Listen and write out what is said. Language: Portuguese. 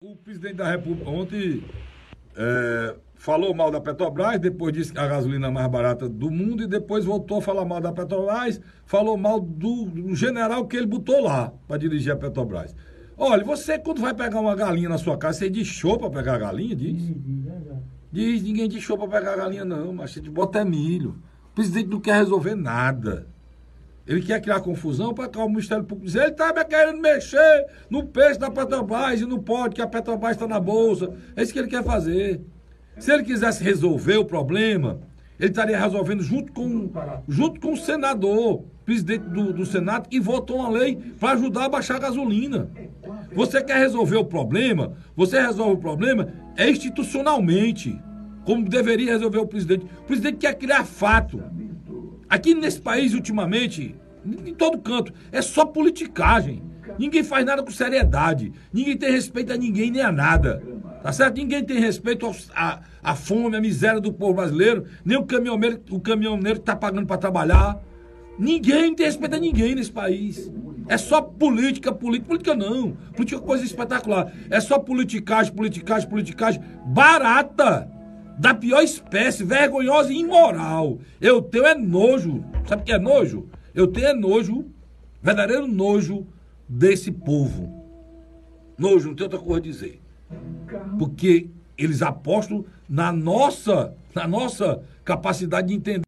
O presidente da República ontem é, falou mal da Petrobras, depois disse que a gasolina é mais barata do mundo e depois voltou a falar mal da Petrobras, falou mal do, do general que ele botou lá para dirigir a Petrobras. Olha, você quando vai pegar uma galinha na sua casa, você diz show para pegar a galinha, diz? Diz, ninguém diz show para pegar a galinha não, mas a gente bota milho. O presidente não quer resolver nada. Ele quer criar confusão para o Ministério Público dizer ele está querendo mexer no preço da Petrobras e não pode, que a Petrobras está na Bolsa. É isso que ele quer fazer. Se ele quisesse resolver o problema, ele estaria resolvendo junto com, junto com o senador, presidente do, do Senado, que votou uma lei para ajudar a baixar a gasolina. Você quer resolver o problema? Você resolve o problema é institucionalmente, como deveria resolver o presidente. O presidente quer criar fato. Aqui nesse país, ultimamente, em todo canto, é só politicagem. Ninguém faz nada com seriedade. Ninguém tem respeito a ninguém nem a nada. Tá certo? Ninguém tem respeito à, fome, à miséria do povo brasileiro, nem o caminhoneiro, o caminhoneiro que está pagando para trabalhar. Ninguém tem respeito a ninguém nesse país. É só política, política. Política não. Política é coisa espetacular. É só politicagem, politicagem, politicagem barata da pior espécie, vergonhosa e imoral. Eu tenho é nojo. Sabe o que é nojo? Eu tenho é nojo, verdadeiro nojo desse povo. Nojo, não tem outra coisa a dizer. Porque eles apostam na nossa, na nossa capacidade de entender.